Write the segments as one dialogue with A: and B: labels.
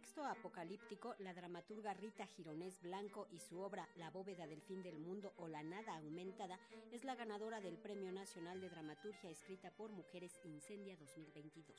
A: texto apocalíptico, la dramaturga Rita Gironés Blanco y su obra La bóveda del fin del mundo o La nada aumentada es la ganadora del Premio Nacional de Dramaturgia escrita por Mujeres Incendia 2022.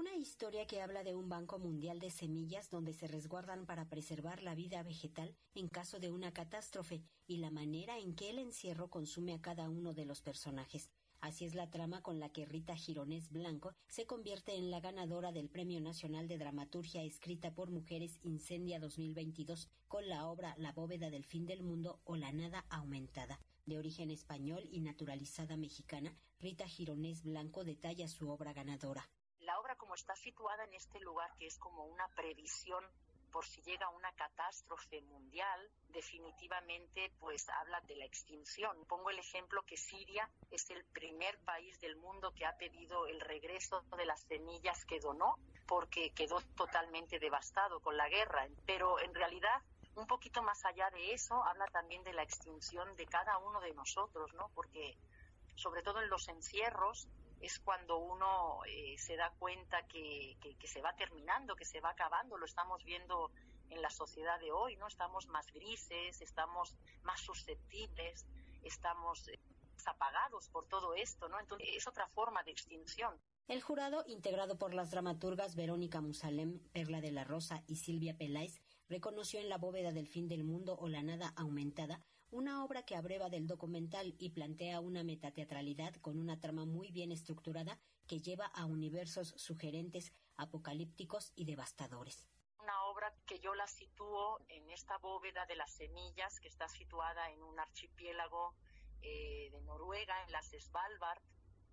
A: Una historia que habla de un banco mundial de semillas donde se resguardan para preservar la vida vegetal en caso de una catástrofe y la manera en que el encierro consume a cada uno de los personajes. Así es la trama con la que Rita Gironés Blanco se convierte en la ganadora del Premio Nacional de Dramaturgia escrita por mujeres Incendia 2022 con la obra La bóveda del fin del mundo o La nada aumentada. De origen español y naturalizada mexicana, Rita Gironés Blanco detalla su obra ganadora
B: la obra como está situada en este lugar que es como una previsión por si llega una catástrofe mundial, definitivamente pues habla de la extinción. Pongo el ejemplo que Siria es el primer país del mundo que ha pedido el regreso de las semillas que donó porque quedó totalmente devastado con la guerra. Pero en realidad un poquito más allá de eso, habla también de la extinción de cada uno de nosotros, ¿no? Porque sobre todo en los encierros, es cuando uno eh, se da cuenta que, que, se va terminando, que se va acabando. Lo estamos viendo en la sociedad de hoy, ¿no? Estamos más grises, estamos más susceptibles, estamos eh, apagados por todo esto, ¿no? Entonces es otra forma de extinción.
A: El jurado, integrado por las dramaturgas Verónica Musalem, Perla de la Rosa y Silvia Peláez, reconoció en La bóveda del fin del mundo o La nada aumentada una obra que abreva del documental y plantea una metateatralidad con una trama muy bien estructurada que lleva a universos sugerentes, apocalípticos y devastadores
B: una obra que yo la sitúo en esta bóveda de las semillas que está situada en un archipiélago eh, de Noruega, en las Svalbard,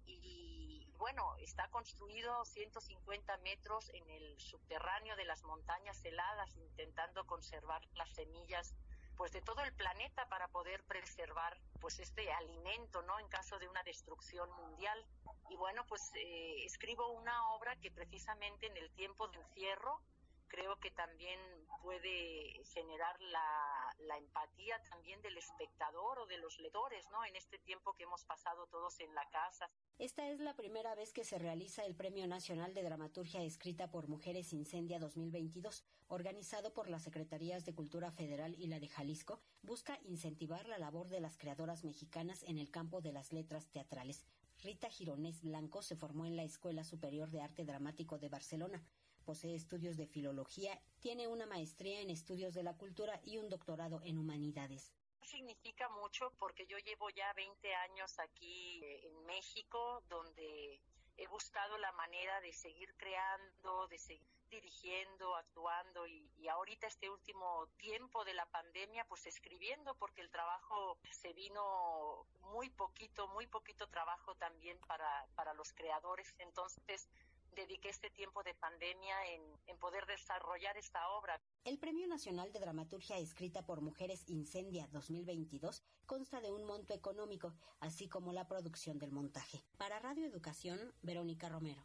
B: y bueno, está construido 150 metros en el subterráneo de las montañas heladas, intentando conservar las semillas pues de todo el planeta para poder preservar pues este alimento no en caso de una destrucción mundial. Y bueno pues eh, escribo una obra que precisamente en el tiempo de encierro creo que también puede generar la, empatía también del espectador o de los lectores, ¿no? En este tiempo que hemos pasado todos en la casa.
A: Esta es la primera vez que se realiza el Premio Nacional de Dramaturgia escrita por Mujeres Incendia 2022, organizado por las Secretarías de Cultura Federal y la de Jalisco, busca incentivar la labor de las creadoras mexicanas en el campo de las letras teatrales. Rita Gironés Blanco se formó en la Escuela Superior de Arte Dramático de Barcelona posee estudios de filología, tiene una maestría en estudios de la cultura y un doctorado en humanidades
B: significa mucho porque yo llevo ya 20 años aquí eh, en México, donde he buscado la manera de seguir creando, de seguir dirigiendo, actuando y, y, ahorita este último tiempo de la pandemia, pues escribiendo porque el trabajo se vino muy poquito, muy poquito trabajo también para, para los creadores. Entonces, dediqué este tiempo de pandemia en, poder desarrollar esta obra.
A: El Premio Nacional de Dramaturgia escrita por Mujeres Incendia 2022 consta de un monto económico, así como la producción del montaje. Para Radio Educación, Verónica Romero.